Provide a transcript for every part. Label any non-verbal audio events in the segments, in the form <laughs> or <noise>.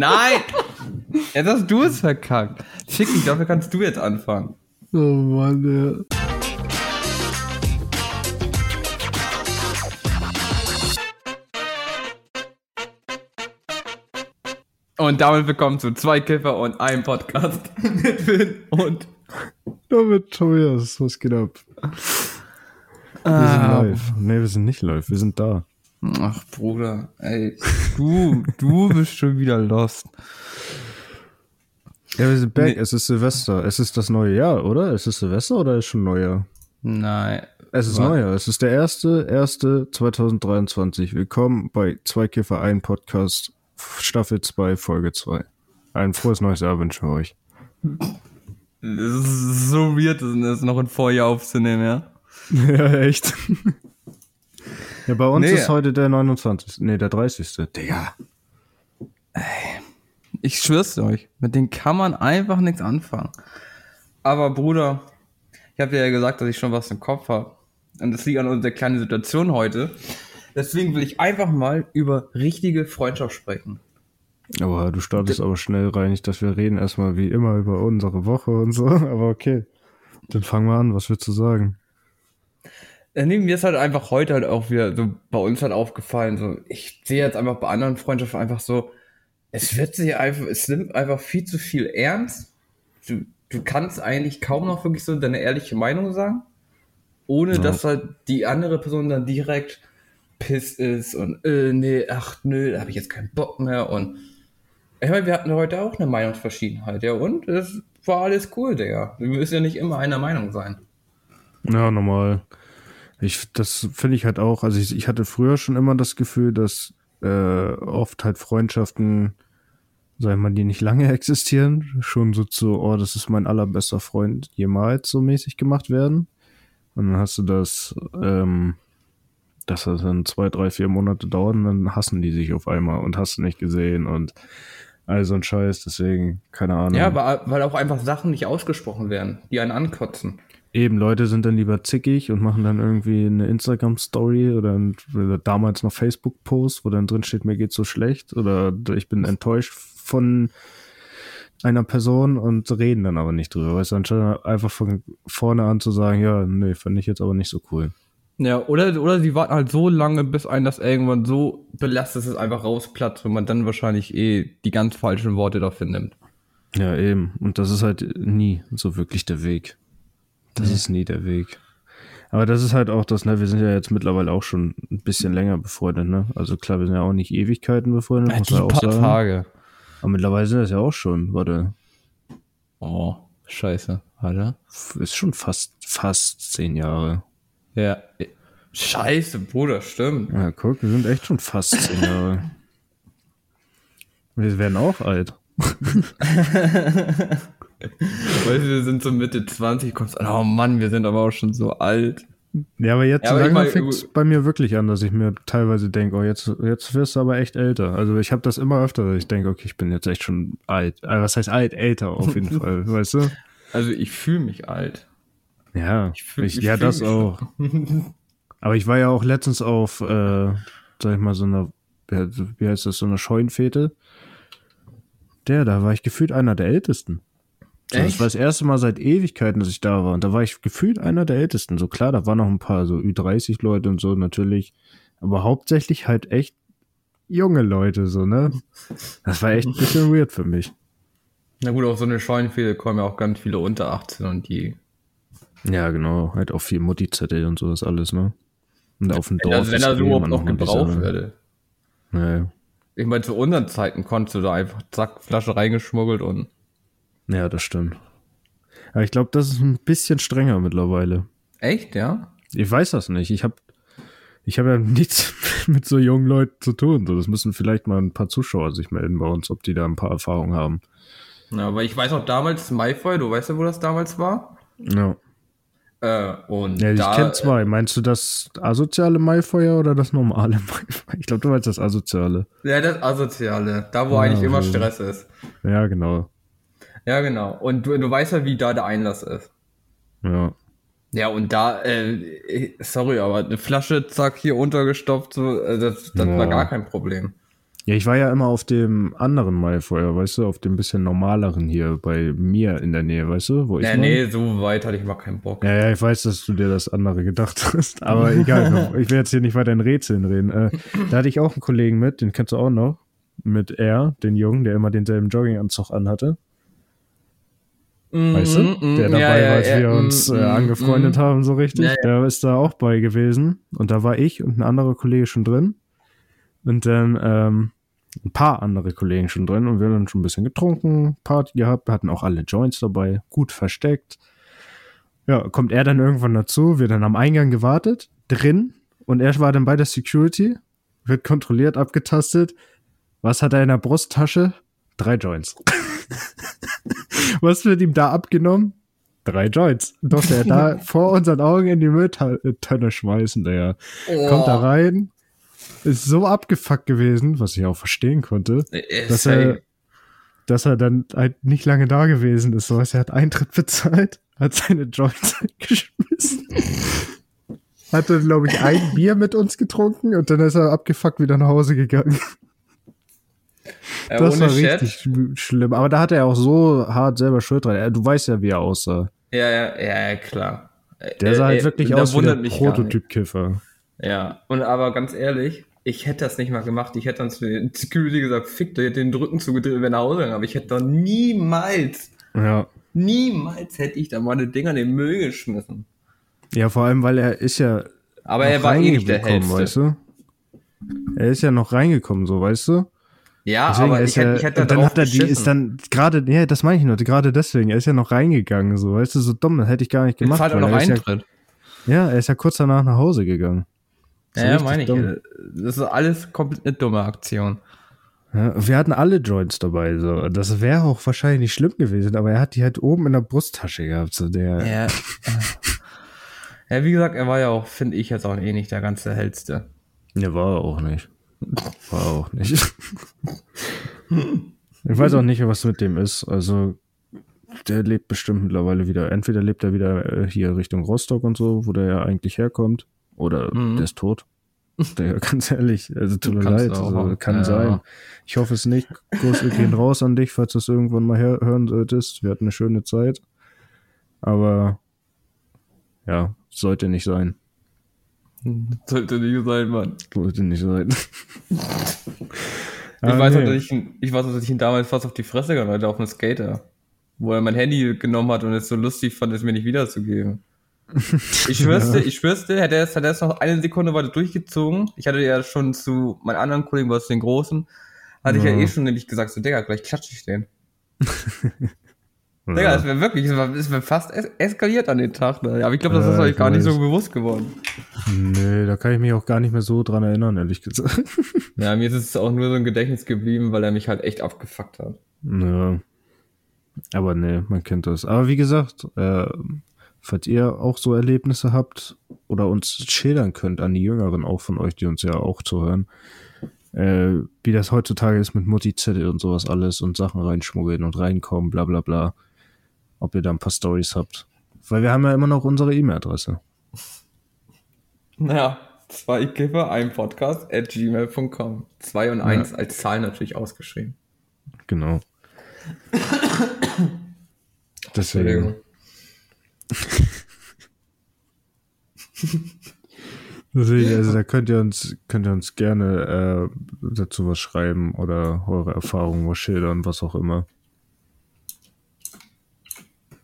Nein! Jetzt hast du es verkackt. Schick dich, dafür kannst du jetzt anfangen. Oh Mann, ja. Und damit willkommen zu zwei Kiffer und einem Podcast <laughs> mit Finn und Damit Tobias, was geht ab? Wir Ah. sind live. Nee, wir sind nicht live, wir sind da. Ach Bruder, ey, du, <laughs> du bist schon wieder lost. Ja, wir sind back, Nee. es ist Silvester. Es ist das neue Jahr, oder? Es ist Silvester oder ist schon Neujahr? Nein. Es ist? Neujahr. Es ist der erste, erste 2023. Willkommen bei Zwei Kiffer, ein Podcast, Staffel 2, Folge 2. Ein frohes neues Jahr wünschen wir euch. Das ist so weird, das noch ein Vorjahr aufzunehmen, ja? <laughs> Ja, echt. Ja, bei uns Nee. ist heute der 29. Nee, der 30. Digga. Ich schwör's euch, mit denen kann man einfach nichts anfangen. Aber Bruder, ich habe dir ja gesagt, dass ich schon was im Kopf habe. Und das liegt an unserer kleinen Situation heute. Deswegen will ich einfach mal über richtige Freundschaft sprechen. Aber du startest aber schnell rein. Ich dachte, wir reden erstmal wie immer über unsere Woche und so. <laughs> Aber okay. Dann fangen wir an. Was willst du sagen? Äh, nee, mir ist halt einfach heute halt auch wieder so bei uns halt aufgefallen, so, ich sehe jetzt einfach bei anderen Freundschaften einfach so, es wird sich einfach, es nimmt einfach viel zu viel ernst. Du, du kannst eigentlich kaum noch wirklich so deine ehrliche Meinung sagen, ohne Ja. dass halt die andere Person dann direkt piss ist und, äh, nee, ach, nö, da habe ich jetzt keinen Bock mehr und, ich meine, wir hatten heute auch eine Meinungsverschiedenheit, ja, und es war alles cool, Digga. Wir müssen ja nicht immer einer Meinung sein. Ja, normal. Ich, das finde ich halt auch. Also ich, ich hatte früher schon immer das Gefühl, dass äh, oft halt Freundschaften, sag ich mal, die nicht lange <laughs> existieren, schon so zu, oh, das ist mein allerbester Freund jemals so mäßig gemacht werden. Und dann hast du das, ähm, dass das dann zwei, drei, vier Monate dauert und dann hassen die sich auf einmal und hast du nicht gesehen und all so ein Scheiß, deswegen, keine Ahnung. Ja, weil auch einfach Sachen nicht ausgesprochen werden, die einen ankotzen. Eben, Leute sind dann lieber zickig und machen dann irgendwie eine Instagram-Story oder, ein, oder damals noch Facebook-Post, wo dann drin steht, mir geht's so schlecht oder ich bin enttäuscht von einer Person und reden dann aber nicht drüber. Weißt du, anstatt einfach von vorne an zu sagen, ja, nee, fand ich jetzt aber nicht so cool. Ja, oder, oder sie warten halt so lange, bis einen das irgendwann so belastet, dass es einfach rausplatzt und man dann wahrscheinlich eh die ganz falschen Worte dafür nimmt. Ja, eben. Und das ist halt nie so wirklich der Weg. Das ist nie der Weg. Aber das ist halt auch das, ne, wir sind ja jetzt mittlerweile auch schon ein bisschen länger befreundet, ne? Also klar, wir sind ja auch nicht Ewigkeiten befreundet, muss man auch sagen. Tage. Aber mittlerweile sind das ja auch schon, warte, Oh, scheiße. Warte. ist schon fast, fast zehn Jahre. Ja. Scheiße, Bruder, stimmt. Ja, guck, wir sind echt schon fast zehn Jahre. <laughs> Wir werden auch alt. <laughs> <laughs> Weißt du, wir sind so Mitte 20, kommst oh Mann, wir sind aber auch schon so alt. Ja, aber jetzt Ja, aber langsam fängt es bei mir wirklich an, dass ich mir teilweise denke, oh, jetzt, jetzt wirst du aber echt älter. Also ich habe das immer öfter, dass ich denke, okay, ich bin jetzt echt schon alt. Also was heißt alt? Älter auf jeden <laughs> Fall, weißt du? Also ich fühle mich alt. Ja, Ich fühl- ich, ich ja, fühl das auch. <laughs> Aber ich war ja auch letztens auf, äh, sag ich mal, so einer, wie heißt das, so einer Scheunenfete. Der, da war ich gefühlt einer der Ältesten. So, das war das erste Mal seit Ewigkeiten, dass ich da war. Und da war ich gefühlt einer der Ältesten. So klar, da waren noch ein paar so Ü30-Leute und so natürlich. Aber hauptsächlich halt echt junge Leute, so, ne? Das war echt ein bisschen <laughs> weird für mich. Na gut, auf so eine Scheunenfehde kommen ja auch ganz viele unter 18 und die. Ja, genau. Halt auch viel Mutti-Zettel und sowas alles, ne? Und auf dem Dorf. Also wenn ist er so eh überhaupt noch gebraucht würde. Ja, Ich meine, zu unseren Zeiten konntest du da einfach zack, Flasche reingeschmuggelt und. Ja, das stimmt. Aber ich glaube, das ist ein bisschen strenger mittlerweile. Echt, ja? Ich weiß das nicht. Ich habe ich hab ja <laughs> nichts mit so jungen Leuten zu tun. So, das müssen vielleicht mal ein paar Zuschauer sich melden bei uns, ob die da ein paar Erfahrungen haben. Ja, aber ich weiß auch damals, Maifeu, du weißt ja, wo das damals war? Ja, Äh, und ja ich kenne zwei. Meinst du das asoziale Maifeuer oder das normale <laughs> Maifeuer? Ich glaube, du meinst das asoziale. Ja, das Asoziale. Da, wo Ja, eigentlich immer so. Stress ist. Ja, genau. Ja, genau. Und du, du weißt ja, wie da der Einlass ist. Ja. Ja, und da, äh, sorry, aber eine Flasche, zack, hier untergestopft, so, äh, das, das war Ja. gar kein Problem. Ja, ich war ja immer auf dem anderen Maifeuer, weißt du, auf dem bisschen normaleren hier bei mir in der Nähe, weißt du, wo ich Nee, war. nee, so weit hatte ich mal keinen Bock. Ja, ja, ich weiß, dass du dir das andere gedacht <laughs> hast, aber egal, <laughs> ich will jetzt hier nicht weiter in Rätseln reden. Äh, da hatte ich auch einen Kollegen mit, den kennst du auch noch, mit R, den Jungen, der immer denselben Jogginganzug anhatte. Weißt du? Mhm, Der mhm, dabei ja, war, ja, als ja, wir uns äh, mhm, angefreundet mhm. haben, so richtig. Der ist da auch bei gewesen. Und da war ich und ein anderer Kollege schon drin. Und dann ähm, ein paar andere Kollegen schon drin. Und wir haben dann schon ein bisschen getrunken, Party gehabt. Wir hatten auch alle Joints dabei, gut versteckt. Ja, kommt er dann irgendwann dazu, wird dann am Eingang gewartet, drin. Und er war dann bei der Security, wird kontrolliert, abgetastet. Was hat er in der Brusttasche? Drei Joints. <laughs> Was wird ihm da abgenommen? Drei Joints. Durfte er da <laughs> vor unseren Augen in die Mülltonne schmeißen, der Oh, kommt da rein, ist so abgefuckt gewesen, was ich auch verstehen konnte, Äh, dass safe. er, dass er dann halt nicht lange da gewesen ist. So, du, er hat Eintritt bezahlt, hat seine Joints <laughs> geschmissen. Hat dann, glaube ich, ein Bier mit uns getrunken und dann ist er abgefuckt wieder nach Hause gegangen. Äh, Das war Chat. richtig sch- schlimm. Aber da hat er auch so hart selber Schuld dran. Er- Du weißt ja, wie er aussah. Ja, ja, ja, klar. Der Äh, sah halt äh, wirklich da aus wie der nicht. Prototyp-Kiffer. Ja, und aber ganz ehrlich, ich hätte das nicht mal gemacht. Ich hätte dann zu den Security gesagt, fick, der hätte den Rücken zugedreht und wäre nach Hause gegangen. Aber ich hätte doch niemals, Ja. niemals hätte ich da meine Dinger in den Müll geschmissen. Ja, vor allem, weil er ist ja Aber er war eh nicht der Hellste. weißt du? Er ist ja noch reingekommen, so, weißt du? Ja, Deswegen aber ist ich hätte, er, ich hätte und dann hat er die, ist dann gerade, ja, das meine ich nur, gerade deswegen, er ist ja noch reingegangen, so, weißt du, so dumm, das hätte ich gar nicht Jetzt gemacht. weil noch er ist ja, ja, er ist ja kurz danach nach Hause gegangen. Ja, ja meine ich. dumm. Das ist alles komplett eine dumme Aktion. Ja, wir hatten alle Joints dabei, so. Das wäre auch wahrscheinlich nicht schlimm gewesen, aber er hat die halt oben in der Brusttasche gehabt, so der. Ja. ja, wie gesagt, er war ja auch, finde ich jetzt auch eh nicht der ganze Hellste. Ne, war er auch nicht. War auch nicht. ich weiß auch nicht, was mit dem ist. Also, der lebt bestimmt mittlerweile wieder. Entweder lebt er wieder äh, hier Richtung Rostock und so, wo der ja eigentlich herkommt, oder Mhm. der ist tot. Der, <laughs> ganz ehrlich, also tut mir leid, also, kann Ja. sein. Ich hoffe es nicht. Grüße gehen raus an dich, falls du es irgendwann mal hören solltest. Wir hatten eine schöne Zeit. Aber ja, sollte nicht sein. Sollte nicht sein, Mann. Sollte nicht sein. <laughs> Ich Ah, weiß, nee. noch, dass ich, ihn- ich weiß noch, dass ich ihn damals fast auf die Fresse gehauen hatte, auf einem Skater. Wo er mein Handy genommen hat und es so lustig fand, es mir nicht wiederzugeben. Ich <laughs> schwörste, ich schwörste, hätte er es, hätte er es noch eine Sekunde weiter durchgezogen. Ich hatte ja schon zu meinen anderen Kollegen, was den Großen, hatte ich ja Ja. eh schon nämlich gesagt, so, Digga, gleich klatsche ich den. <laughs> Digga, es wäre wirklich, es wäre wär fast es eskaliert an den Tag. Ne? Aber ich glaube, das Ja, ist euch gar nicht so bewusst geworden. Nee, da kann ich mich auch gar nicht mehr so dran erinnern, ehrlich gesagt. Ja, mir ist es auch nur so ein Gedächtnis geblieben, weil er mich halt echt abgefuckt hat. ja. Aber nee, man kennt das. Aber wie gesagt, äh, falls ihr auch so Erlebnisse habt oder uns schildern könnt an die Jüngeren auch von euch, die uns ja auch zuhören, äh, wie das heutzutage ist mit Mutti-Zettel und sowas alles und Sachen reinschmuggeln und reinkommen, bla bla bla. Ob ihr da ein paar Stories habt. Weil wir haben ja immer noch unsere E-Mail-Adresse. Naja, zwei Kiffer, ein Podcast at gmail.com. Zwei und eins als Zahl natürlich ausgeschrieben. Genau. <coughs> Deswegen. <laughs> Deswegen, also da könnt ihr uns, könnt ihr uns gerne äh, dazu was schreiben oder eure Erfahrungen was schildern, was auch immer.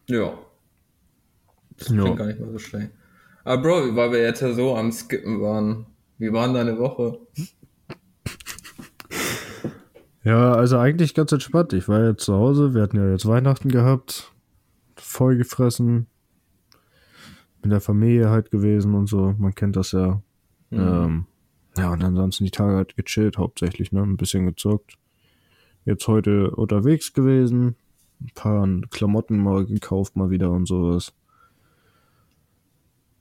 Ja. Das Ja. klingt gar nicht mal so schlecht. Aber Bro, weil wir jetzt ja so am Skippen waren, wie war denn deine Woche? Ja, also eigentlich ganz entspannt. Ich war jetzt zu Hause, wir hatten ja jetzt Weihnachten gehabt, voll gefressen, mit der Familie halt gewesen und so, man kennt das ja. Ähm, ja, und ansonsten die Tage halt gechillt hauptsächlich, ne, ein bisschen gezockt. Jetzt heute unterwegs gewesen, ein paar Klamotten mal gekauft mal wieder und sowas.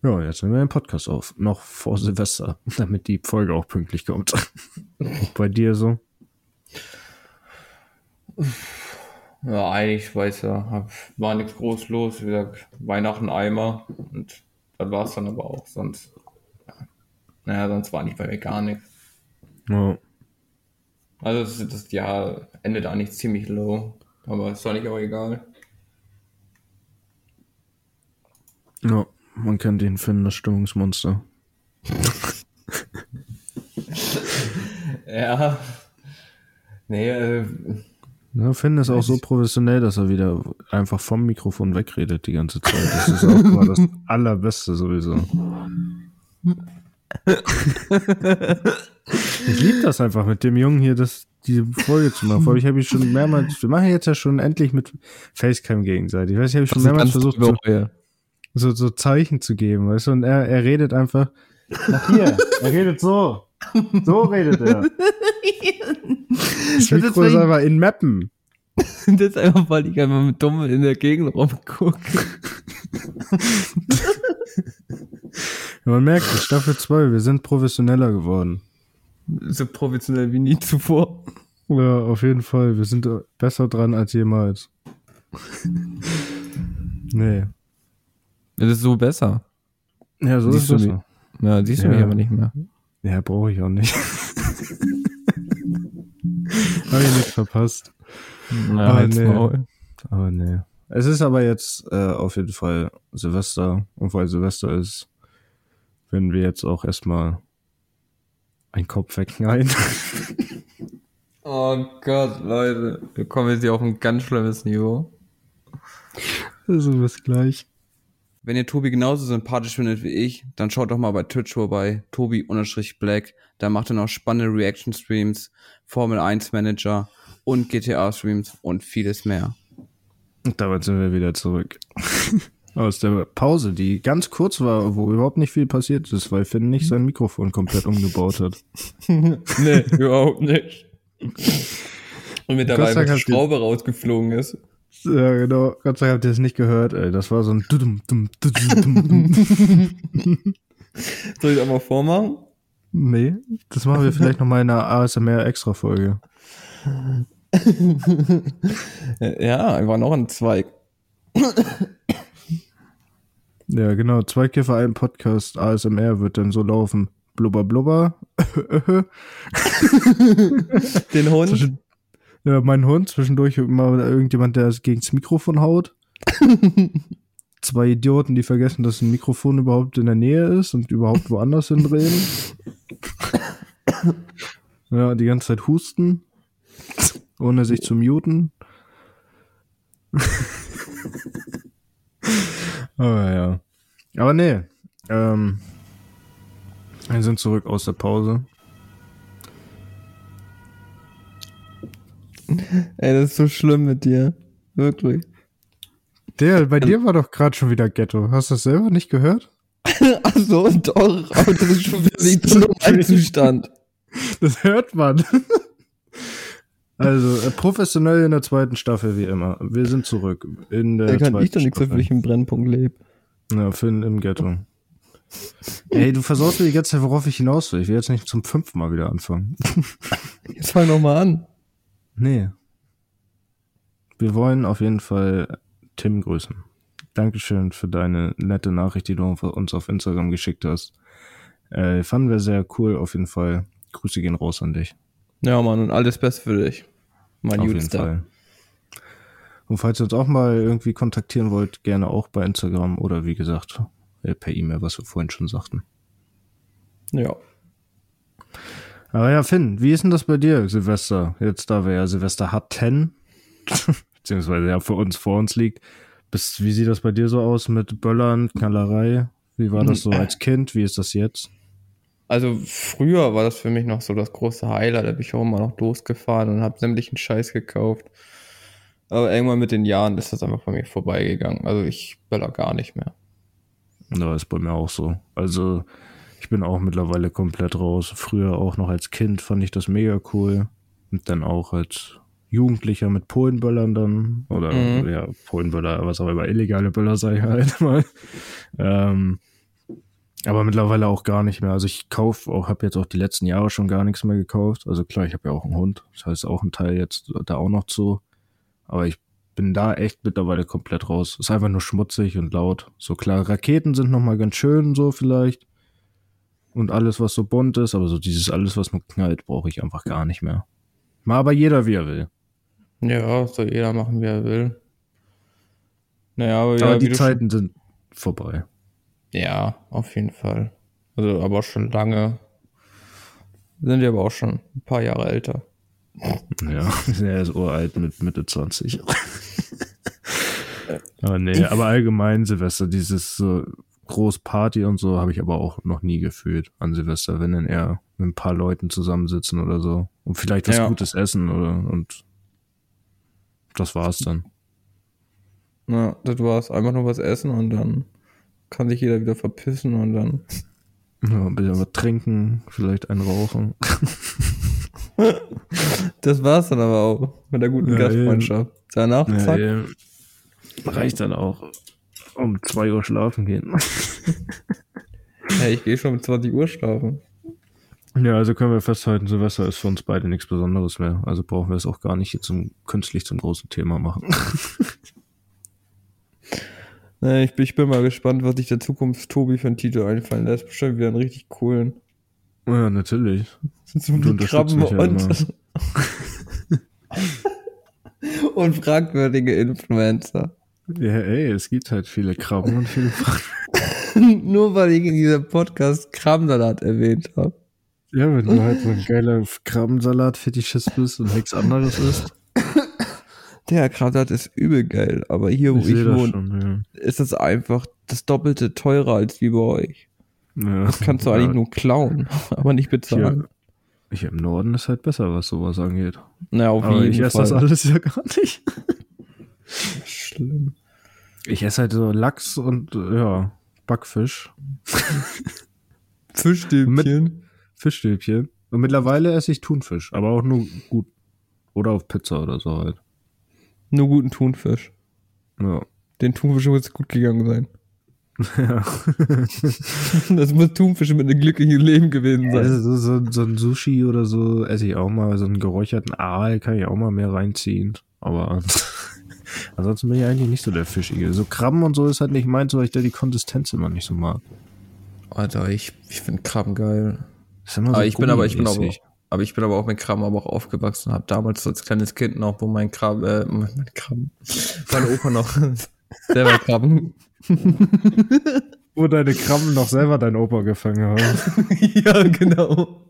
Ja, jetzt nehmen wir den Podcast auf. Noch vor Silvester, <laughs> damit die Folge auch pünktlich kommt. <laughs> Bei dir so? Ja, eigentlich, weiß ja, war nichts groß los. Wie gesagt, Weihnachten Eimer und das war's dann aber auch. Sonst, ja. naja, sonst war nicht bei mir gar nichts. Ja. Also das, das Jahr endet eigentlich ziemlich low, aber ist doch nicht auch egal. Ja, man kennt ihn finden, das Stimmungsmonster. <laughs> ja. Nee, äh, ja, Finn ist auch so professionell, dass er wieder einfach vom Mikrofon wegredet die ganze Zeit. Das ist auch mal das <laughs> Allerbeste sowieso. <laughs> ich liebe das einfach mit dem Jungen hier, das, diese Folge zu machen. Vor ich habe ich schon mehrmals, wir machen jetzt ja schon endlich mit Facecam gegenseitig. Ich weiß, ich habe schon mehrmals versucht, so, so, so, Zeichen zu geben, weißt du, und er, er redet einfach, nach hier, er redet so. So redet er. Das Mikro ist, einfach in Mappen. <laughs> das ist einfach, weil ich einfach mit dumm in der Gegend rumgucke. <laughs> Man merkt, Staffel 2, wir sind professioneller geworden. So professionell wie nie zuvor. Ja, auf jeden Fall. Wir sind besser dran als jemals. <laughs> nee. Das ist so besser. Ja, so siehst ist es. Ja, siehst du mich aber nicht mehr. Ja, brauche ich auch nicht. <laughs> <laughs> Habe ich nichts verpasst. Na, aber, nee. Maul. aber nee. Es ist aber jetzt äh, auf jeden Fall Silvester. Und weil Silvester ist, werden wir jetzt auch erstmal ein Kopf wegknallen. <laughs> oh Gott, Leute. Wir kommen jetzt hier auf ein ganz schlimmes Niveau. Also bis gleich. Wenn ihr Tobi genauso sympathisch findet wie ich, dann schaut doch mal bei Twitch vorbei, Tobi-Black. Da macht er noch spannende Reaction-Streams, Formel 1 Manager und GTA-Streams und vieles mehr. Und damit sind wir wieder zurück. <laughs> Aus der Pause, die ganz kurz war, wo überhaupt nicht viel passiert ist, weil Finn nicht sein Mikrofon komplett umgebaut hat. <laughs> nee, überhaupt nicht. Und mit dabei eine Schraube rausgeflogen ist. Ja, genau. Gott sei Dank habt ihr es nicht gehört, ey. Das war so ein Dudum, dum, <laughs> Soll ich das mal vormachen? Nee, das machen wir vielleicht noch mal in einer ASMR-Extra-Folge. <laughs> ja, war noch ein Zweig. Ja, genau. Zweigkäfer, ein Podcast, ASMR wird dann so laufen. Blubber, blubber. <laughs> Den Hund. Ja, mein Hund, zwischendurch immer irgendjemand, der gegen das Mikrofon haut. <laughs> Zwei Idioten, die vergessen, dass ein Mikrofon überhaupt in der Nähe ist und überhaupt woanders hindrehen. ja, die ganze Zeit husten, ohne sich zu muten. Aber ja. Aber nee. Ähm, wir sind zurück aus der Pause. <laughs> Ey, das ist so schlimm mit dir. Wirklich. Der, bei dir war doch gerade schon wieder Ghetto. Hast du das selber nicht gehört? <laughs> Ach so, doch. Aber das ist schon wieder ein <laughs> Zustand. Das hört man. Also, äh, professionell in der zweiten Staffel, wie immer. Wir sind zurück. In der da kann ich doch nichts ich im Brennpunkt lebe. Ja, Finn im Ghetto. Ey, du versorgst mir die ganze Zeit, worauf ich hinaus will. Ich will jetzt nicht zum fünften Mal wieder anfangen. <laughs> Jetzt fang noch mal an. Nee. Wir wollen auf jeden Fall Tim grüßen. Dankeschön für deine nette Nachricht, die du uns auf Instagram geschickt hast. Äh, fanden wir sehr cool, auf jeden Fall. Grüße gehen raus an dich. Ja, Mann, und alles Beste für dich. Mein Auf jeden Fall. Und falls ihr uns auch mal irgendwie kontaktieren wollt, gerne auch bei Instagram oder wie gesagt, äh, per E-Mail, was wir vorhin schon sagten. Ja. Aber ja, Finn, wie ist denn das bei dir, Silvester? Jetzt, da wir ja Silvester hatten, <laughs> beziehungsweise ja für uns vor uns liegt. Bist, wie sieht das bei dir so aus mit Böllern, Knallerei? Wie war das so <clears throat> als Kind? Wie ist das jetzt? Also früher war das für mich noch so das große Highlight. Da bin ich auch immer noch losgefahren und habe sämtlichen Scheiß gekauft. Aber irgendwann mit den Jahren ist das einfach bei mir vorbeigegangen. Also ich böller gar nicht mehr. Ja, ist bei mir auch so. Also ich bin auch mittlerweile komplett raus. Früher auch noch als Kind fand ich das mega cool. Und dann auch als Jugendlicher mit Polenböllern dann. Oder mhm. ja, Polenböller, was auch immer illegale Böller sei halt mal. <laughs> Ähm, aber mittlerweile auch gar nicht mehr. Also ich kaufe auch, habe jetzt auch die letzten Jahre schon gar nichts mehr gekauft. Also klar, ich habe ja auch einen Hund. Das heißt auch ein Teil jetzt da auch noch zu. Aber ich bin da echt mittlerweile komplett raus. Ist einfach nur schmutzig und laut. So klar, Raketen sind nochmal ganz schön so vielleicht und alles, was so bunt ist, aber so dieses alles, was man knallt, brauche ich einfach gar nicht mehr. Mal aber jeder, wie er will. Ja, soll jeder machen, wie er will. Naja, aber, aber ja, die Zeiten sind vorbei. Ja, auf jeden Fall. Also, aber schon lange. Sind wir aber auch schon ein paar Jahre älter. Ja, <laughs> er ist uralt mit Mitte 20. <laughs> aber nee, aber allgemein Silvester, dieses so groß Party und so habe ich aber auch noch nie gefühlt an Silvester, wenn dann eher mit ein paar Leuten zusammensitzen oder so und vielleicht was Ja. Gutes essen oder und das war's dann. Ja, das war's. Einfach nur was essen und dann kann sich jeder wieder verpissen und dann. Ja, ein bisschen was trinken, vielleicht ein Rauchen. <laughs> Das war's dann aber auch mit der guten Ja, Gastfreundschaft. Danach, Ja, zack. ja. Reicht dann auch. Um zwei Uhr schlafen gehen. <laughs> Ja, ich gehe schon um 20 Uhr schlafen. Ja, also können wir festhalten, Silvester ist für uns beide nichts Besonderes mehr. Also brauchen wir es auch gar nicht jetzt zum, künstlich zum großen Thema machen. <laughs> Ich, bin, ich bin mal gespannt, was sich der Zukunft-Tobi für einen Titel einfallen lässt. Bestimmt wieder einen richtig coolen. ja, natürlich. So Du Krabben mich ja und, <laughs> und fragwürdige Influencer. Ja, ey, es gibt halt viele Krabben und viele Fragen. <laughs> Nur weil ich in diesem Podcast Krabbensalat erwähnt habe. Ja, wenn du halt so ein geiler Krabbensalat-Fetischist bist und nichts anderes isst. Der Krabbensalat ist übel geil, aber hier, wo Ich ich, wohne, schon, ist es einfach das Doppelte teurer als wie bei euch. ja. ja. Das kannst du ja, eigentlich nur klauen, <laughs> aber nicht bezahlen. Hier, hier im Norden ist halt besser, was sowas angeht. Na, auf Aber jeden ich esse Fall. das alles ja gar nicht. <laughs> Schlimm. Ich esse halt so Lachs und ja, Backfisch, Fischstäbchen. Fischstäbchen. Und mittlerweile esse ich Thunfisch, aber auch nur gut. Oder auf Pizza oder so halt. Nur guten Thunfisch. Ja. Den Thunfisch muss gut gegangen sein. ja. <laughs> Das muss Thunfisch mit einem glücklichen Leben gewesen sein. Also so, so, so ein Sushi oder so esse ich auch mal. So einen geräucherten Aal kann ich auch mal mehr reinziehen. Aber <laughs> ansonsten bin ich eigentlich nicht so der Fischige. So Krabben und so ist halt nicht meins, weil ich da die Konsistenz immer nicht so mag. Alter, ich, ich finde Krabben geil. Ist immer so Aber ich bin aber, ich bin aber, gummimäßig. Aber ich bin aber auch mit Krabben aber auch aufgewachsen. Hab damals als kleines Kind noch, wo mein Krabben, äh, mein Krabben, mein Opa noch <laughs> selber Krabben. Wo deine Krabben noch selber dein Opa gefangen haben. <laughs> ja, genau.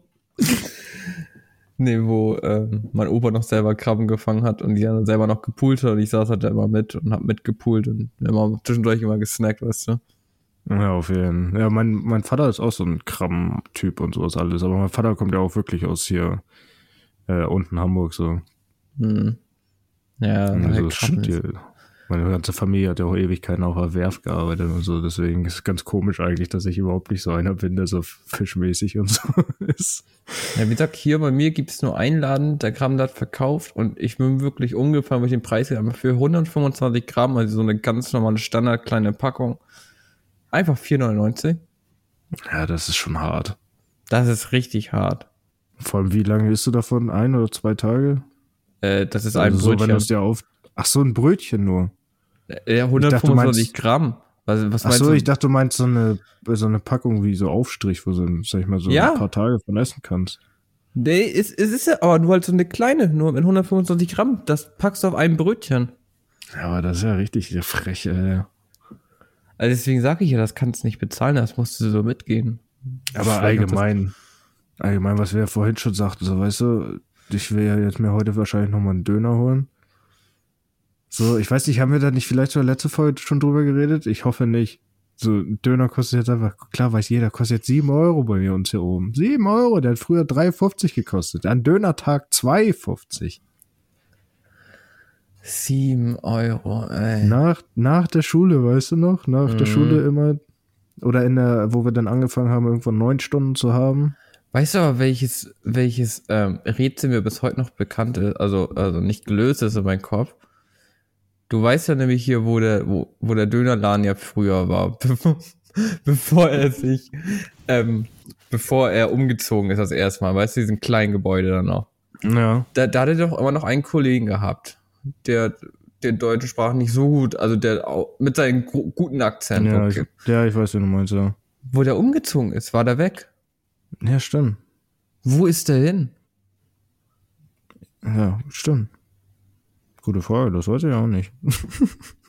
Nee, wo ähm, mein Opa noch selber Krabben gefangen hat und die dann selber noch gepoolt hat und ich saß halt da immer mit und hab mitgepoolt und immer zwischendurch immer gesnackt, weißt du. Ja, auf jeden Fall. Ja, mein, mein Vater ist auch so ein Krabbentyp und sowas alles. Aber mein Vater kommt ja auch wirklich aus hier äh, unten Hamburg so. Hm. Ja, Also ja. Meine ganze Familie hat ja auch Ewigkeiten auf der Werft gearbeitet und so. Deswegen ist es ganz komisch eigentlich, dass ich überhaupt nicht so einer bin, der so fischmäßig und so <laughs> ist. Ja, wie gesagt, hier bei mir gibt's nur einen Laden, der Gramm verkauft und ich bin wirklich umgefallen, weil ich den Preis habe. Für 125 Gramm, also so eine ganz normale Standard kleine Packung, einfach 4,99. Ja, das ist schon hart. Das ist richtig hart. Vor allem, wie lange isst du davon? Ein oder zwei Tage? Äh, das ist ein Also so, wenn du Brötchen. es dir auf. Ach so, ein Brötchen nur. ja, dachte, du 125 meinst- Gramm. Was, was Ach meinst so, du? ich dachte, du meinst so eine, so eine Packung wie so Aufstrich, wo du, sag ich mal, so Ja. ein paar Tage von essen kannst. nee, es, es ist ja aber nur halt so eine kleine, nur mit 125 Gramm. Das packst du auf ein Brötchen. Ja, aber das ist ja richtig der freche. Also deswegen sage ich ja, das kannst du nicht bezahlen, das musst du so mitgehen. Aber allgemein, allgemein, was wir ja vorhin schon sagten, so weißt du, ich will ja jetzt mir heute wahrscheinlich nochmal einen Döner holen. So, ich weiß nicht, haben wir da nicht vielleicht zur letzte Folge schon drüber geredet? Ich hoffe nicht. So, ein Döner kostet jetzt einfach, klar weiß jeder, kostet jetzt 7 Euro bei mir uns hier oben. 7 Euro, der hat früher 3,50 gekostet. Ein Dönertag 2,50. 7 Euro, ey. Nach, nach der Schule, weißt du noch? Nach der Mhm. Schule immer, oder in der, wo wir dann angefangen haben, irgendwo neun Stunden zu haben. Weißt du aber, welches, welches ähm, Rätsel mir bis heute noch bekannt ist, also, also nicht gelöst ist in meinem Kopf? Du weißt ja nämlich hier, wo der, wo, wo der Dönerladen ja früher war, <laughs> bevor, bevor er sich, ähm, bevor er umgezogen ist das erste Mal, weißt du, diesen kleinen Gebäude dann noch. Ja. Da, da hat er doch immer noch einen Kollegen gehabt, der, der deutsche Sprache nicht so gut, also der auch mit seinem gu- guten Akzent, Ja, ich, okay. ja, ich weiß, wie du meinst, ja. Wo der umgezogen ist, war der weg. Ja, stimmt. Wo ist der hin? Ja, stimmt. Gute Frage, das weiß ich auch nicht. <laughs>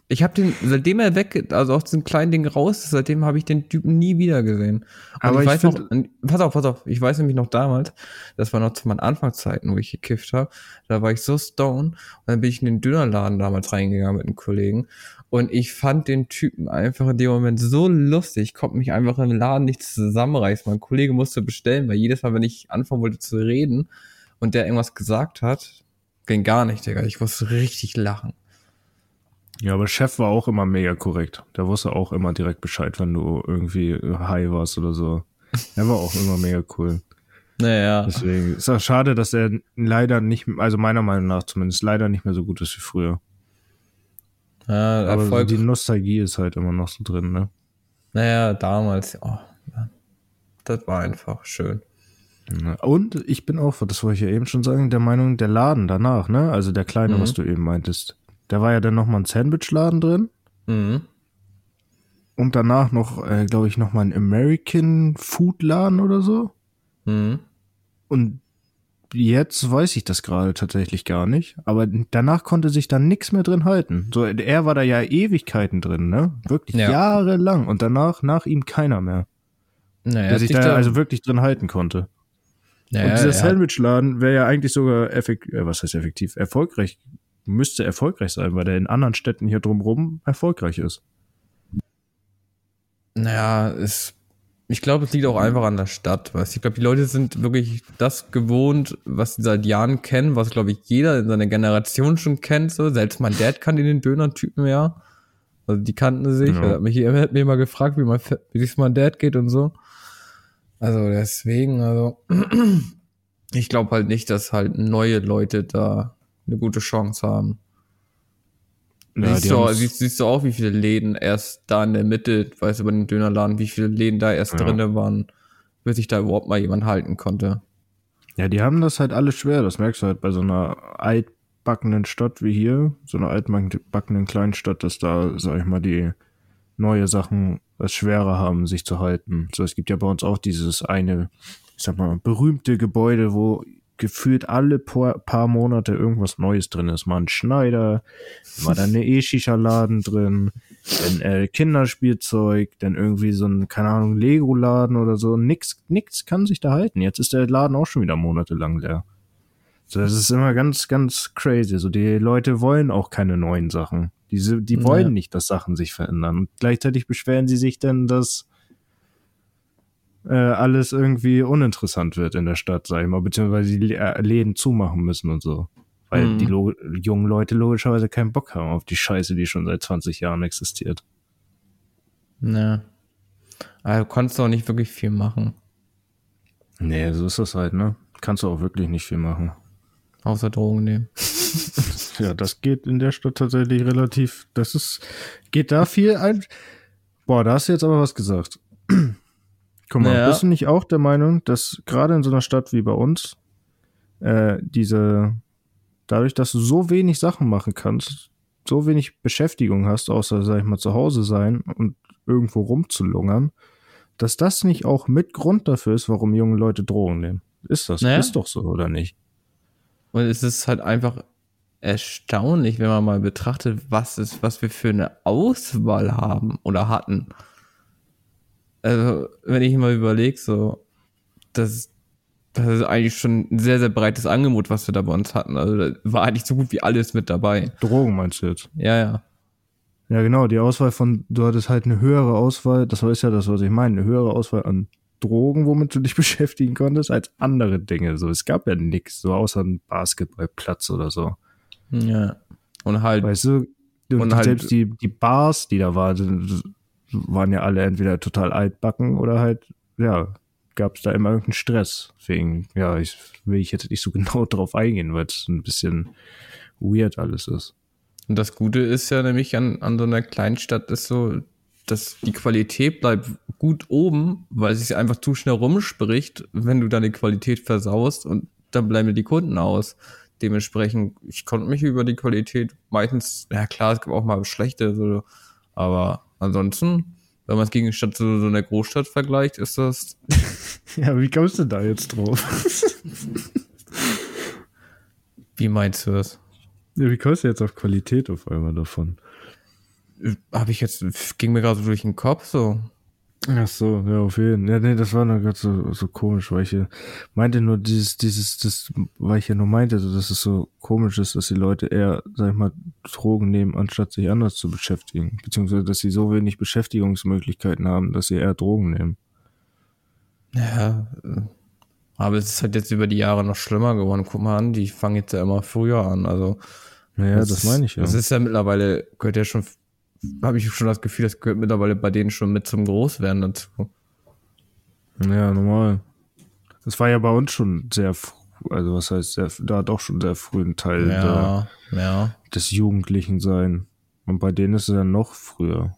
Ich habe den, seitdem er weg, also aus diesem kleinen Ding raus ist, seitdem habe ich den Typen nie wieder gesehen. Und Aber ich ich weiß noch, pass auf, pass auf, ich weiß nämlich noch damals, das war noch zu meinen Anfangszeiten, wo ich gekifft habe, da war ich so stone und dann bin ich in den Dönerladen damals reingegangen mit einem Kollegen und ich fand den Typen einfach in dem Moment so lustig, ich konnte mich einfach im Laden nicht zusammenreißen. Mein Kollege musste bestellen, weil jedes Mal, wenn ich anfangen wollte zu reden und der irgendwas gesagt hat, ging gar nicht, Digga. Ich musste richtig lachen. Ja, aber Chef war auch immer mega korrekt. Der wusste auch immer direkt Bescheid, wenn du irgendwie high warst oder so. Er war auch immer mega cool. Naja. Deswegen ist auch schade, dass er leider nicht, also meiner Meinung nach zumindest, leider nicht mehr so gut ist wie früher. Ja, Aber Erfolg. die Nostalgie ist halt immer noch so drin, ne? naja, damals, oh, ja. das war einfach schön. Und ich bin auch, das wollte ich ja eben schon sagen, der Meinung, der Laden danach, ne? Also der kleine, Mhm. was du eben meintest. Da war ja dann nochmal ein Sandwichladen drin. Mhm. Und danach noch, äh, glaube ich, nochmal ein American Food Laden oder so. Mhm. Und jetzt weiß ich das gerade tatsächlich gar nicht. Aber danach konnte sich da nichts mehr drin halten. So, er war da ja Ewigkeiten drin, ne? Wirklich Ja. jahrelang. Und danach, nach ihm keiner mehr. Naja, der sich da sich also wirklich drin halten konnte. naja, Und dieser er hat- Sandwichladen wäre ja eigentlich sogar effektiv, äh, was heißt effektiv? Erfolgreich. Müsste erfolgreich sein, weil der in anderen Städten hier drumrum erfolgreich ist. Naja, es, ich glaube, es liegt auch einfach an der Stadt. Weißt? Ich glaube, die Leute sind wirklich das gewohnt, was sie seit Jahren kennen, was, glaube ich, jeder in seiner Generation schon kennt. So. Selbst mein Dad kannte den Döner-Typen ja. Also die kannten sich. Ja. Er hat mich, er hat mir immer gefragt, wie mein, wie es mein Dad geht und so. Also deswegen, also <clears throat> ich glaube halt nicht, dass halt neue Leute da eine gute Chance haben. Ja, siehst, du, siehst, siehst du auch, wie viele Läden erst da in der Mitte, weißt du, bei den Dönerladen, wie viele Läden da erst Ja. drinne waren, bis sich da überhaupt mal jemand halten konnte. Ja, die haben das halt alles schwer. Das merkst du halt bei so einer altbackenen Stadt wie hier, so einer altbackenen Kleinstadt, dass da, sag ich mal, die neue Sachen es schwerer haben, sich zu halten. So, es gibt ja bei uns auch dieses eine, ich sag mal, berühmte Gebäude, wo gefühlt alle paar, Monate irgendwas Neues drin ist. Mal ein Schneider, mal dann eine E-Shisha-Laden drin, dann äh, Kinderspielzeug, dann irgendwie so ein, keine Ahnung, Lego-Laden oder so. Nix, nix kann sich da halten. Jetzt ist der Laden auch schon wieder monatelang leer. So, das ist immer ganz, ganz crazy. So, die Leute wollen auch keine neuen Sachen. Diese, die Ja. wollen nicht, dass Sachen sich verändern. Und gleichzeitig beschweren sie sich dann, dass äh, alles irgendwie uninteressant wird in der Stadt, sag ich mal, beziehungsweise die äh, Läden zumachen müssen und so. Weil Mhm. die jungen Leute logischerweise keinen Bock haben auf die Scheiße, die schon seit 20 Jahren existiert. Ja. Aber du konntest auch nicht wirklich viel machen, Nee, so ist das halt, ne? Kannst du auch wirklich nicht viel machen. außer Drogen nehmen. <laughs> Ja, das geht in der Stadt tatsächlich relativ. Das ist. Geht da viel ein. Boah, da hast du jetzt aber was gesagt. Guck mal, Naja. bist du nicht auch der Meinung, dass gerade in so einer Stadt wie bei uns, äh, diese, dadurch, dass du so wenig Sachen machen kannst, so wenig Beschäftigung hast, außer, sag ich mal, zu Hause sein und irgendwo rumzulungern, dass das nicht auch mit Grund dafür ist, warum junge Leute Drogen nehmen? Ist das? Naja. Ist doch so, oder nicht? Und es ist halt einfach erstaunlich, wenn man mal betrachtet, was ist, was wir für eine Auswahl haben oder hatten. Also, wenn ich mal überlege, so, das, das ist eigentlich schon ein sehr, sehr breites Angebot, was wir da bei uns hatten. Also, da war eigentlich so gut wie alles mit dabei. Drogen meinst du jetzt? Ja, ja. Ja, genau, die Auswahl von, du hattest halt eine höhere Auswahl, das ist ja das, was ich meine, eine höhere Auswahl an Drogen, womit du dich <laughs> beschäftigen konntest, als andere Dinge. So, es gab ja nichts, so außer ein Basketballplatz oder so. Ja. Und halt, Weißt du, und, Und halt- selbst die, die Bars, die da waren, waren ja alle entweder total altbacken oder halt, ja, gab es da immer irgendeinen Stress. Deswegen, ja, ich will ich jetzt nicht so <laughs> genau drauf eingehen, weil es ein bisschen weird alles ist. Und das Gute ist ja nämlich an, an so einer Kleinstadt ist so, dass die Qualität bleibt gut oben, weil es sich einfach zu schnell rumspricht, wenn du deine Qualität versaust und dann bleiben dir die Kunden aus. Dementsprechend, ich konnte mich über die Qualität meistens, ja klar, es gibt auch mal schlechte, so, aber ansonsten, wenn man es gegen Stadt so, so einer Großstadt vergleicht, ist das, <laughs> Ja, wie kommst du da jetzt drauf? <laughs> Wie meinst du das? Ja, wie kommst du jetzt auf Qualität auf einmal davon? Habe ich jetzt, ging mir gerade so durch den Kopf so. Ach so, ja, auf jeden Fall. Ja, nee, das war noch gerade so, so komisch, weil ich ja meinte nur dieses, dieses, das, weil ich ja nur meinte, so, dass es so komisch ist, dass die Leute eher, sag ich mal, Drogen nehmen, anstatt sich anders zu beschäftigen. Beziehungsweise, dass sie so wenig Beschäftigungsmöglichkeiten haben, dass sie eher Drogen nehmen. Ja, äh, aber es ist halt jetzt über die Jahre noch schlimmer geworden. Guck mal an, die fangen jetzt ja immer früher an. Also, Naja, das, meine ich ja. Das ist ja mittlerweile, gehört ja schon, habe ich schon das Gefühl, das gehört mittlerweile bei denen schon mit zum Großwerden dazu. Ja, normal. Das war ja bei uns schon sehr früh, also was heißt sehr, da doch schon sehr früh ein Teil der, Ja, ja. des Jugendlichen sein. Und bei denen ist es ja noch früher.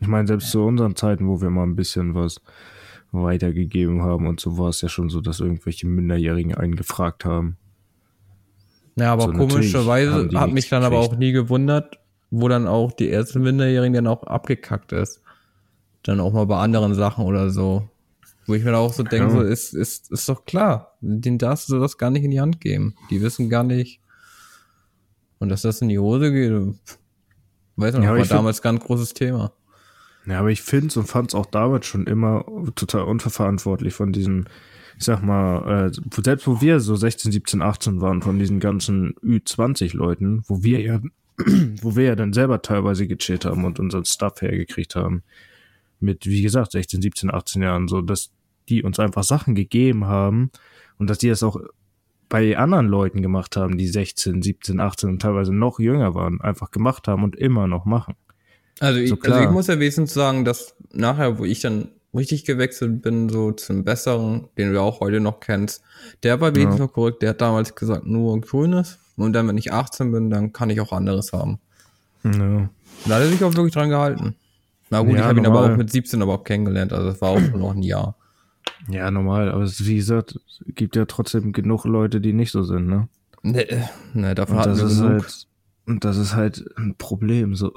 Ich meine, selbst zu unseren Zeiten, wo wir mal ein bisschen was weitergegeben haben und so war es ja schon so, dass irgendwelche Minderjährigen einen gefragt haben. Ja, aber So, komischerweise hat mich dann aber gekriegt. auch nie gewundert, wo dann auch die erste Minderjährigen dann auch abgekackt ist. Dann auch mal bei anderen Sachen oder so. Wo ich mir auch so denke, Ja. so ist, ist, ist doch klar. Den darfst du das gar nicht in die Hand geben. Die wissen gar nicht. Und dass das in die Hose geht, weiß ich noch, Ja, war damals ganz großes Thema. Ja, aber ich finde es und fand es auch damals schon immer total unverantwortlich von diesen, ich sag mal, äh, selbst wo wir so 16, 17, 18 waren, von diesen ganzen Ü20-Leuten, wo wir ja, <clears throat> wo wir ja dann selber teilweise gechillt haben und unseren Stuff hergekriegt haben. Mit, wie gesagt, 16, 17, 18 Jahren, so, dass die uns einfach Sachen gegeben haben und dass die das auch bei anderen Leuten gemacht haben, die 16, 17, 18 und teilweise noch jünger waren, einfach gemacht haben und immer noch machen. Also ich, So also klar. ich muss ja wenigstens sagen, dass nachher, wo ich dann richtig gewechselt bin, so zum Besseren, den du auch heute noch kennst, der war wenigstens Ja. noch korrekt. Der hat damals gesagt, nur Grünes. Und dann, wenn ich 18 bin, dann kann ich auch anderes haben. Ja. Da hat er sich auch wirklich dran gehalten. Na gut, Ja, ich habe ihn aber auch mit 17 aber auch kennengelernt. Also das war auch noch ein Jahr. Ja, normal, aber es, wie gesagt, es gibt ja trotzdem genug Leute, die nicht so sind, ne? Ne, ne davon Und hatten das wir ist genug. halt, und das ist halt ein Problem, so.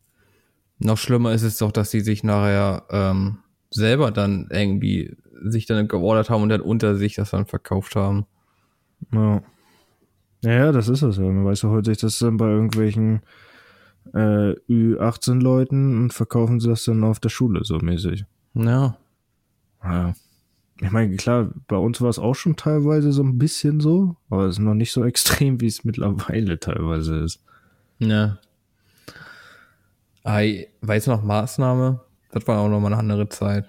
<laughs> Noch schlimmer ist es doch, dass sie sich nachher ähm, selber dann irgendwie sich dann geordert haben und dann unter sich das dann verkauft haben. ja. Ja, das ist es ja. Man weiß ja holt sich das dann bei irgendwelchen äh, Ü18-Leuten und verkaufen sie das dann auf der Schule so mäßig. Ja. Ja. Ich meine, klar, bei uns war es auch schon teilweise so ein bisschen so, aber es ist noch nicht so <laughs> extrem, wie es mittlerweile teilweise ist. Ja. Ei, weiß noch Maßnahme? Das war auch noch mal eine andere Zeit.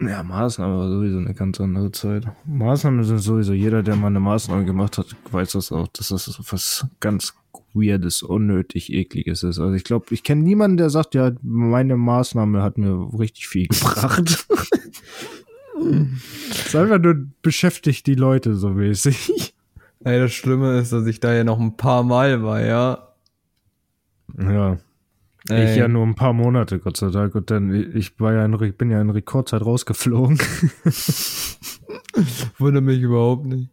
Ja, Maßnahme war sowieso eine ganz andere Zeit. Maßnahmen sind sowieso, jeder, der mal eine Maßnahme gemacht hat, weiß das auch, dass das was ganz Weirdes, unnötig, ekliges ist. Also ich glaube, ich kenne niemanden, der sagt, ja, meine Maßnahme hat mir richtig viel <laughs> gebracht. Es ist einfach nur beschäftigt die Leute so mäßig. Ey, das Schlimme ist, dass ich da ja noch ein paar Mal war, ja. Ja. Ey. Ich ja nur ein paar Monate, Gott sei Dank. Und dann, ich war ja in, bin ja in Rekordzeit rausgeflogen. <laughs> Wundert mich überhaupt nicht.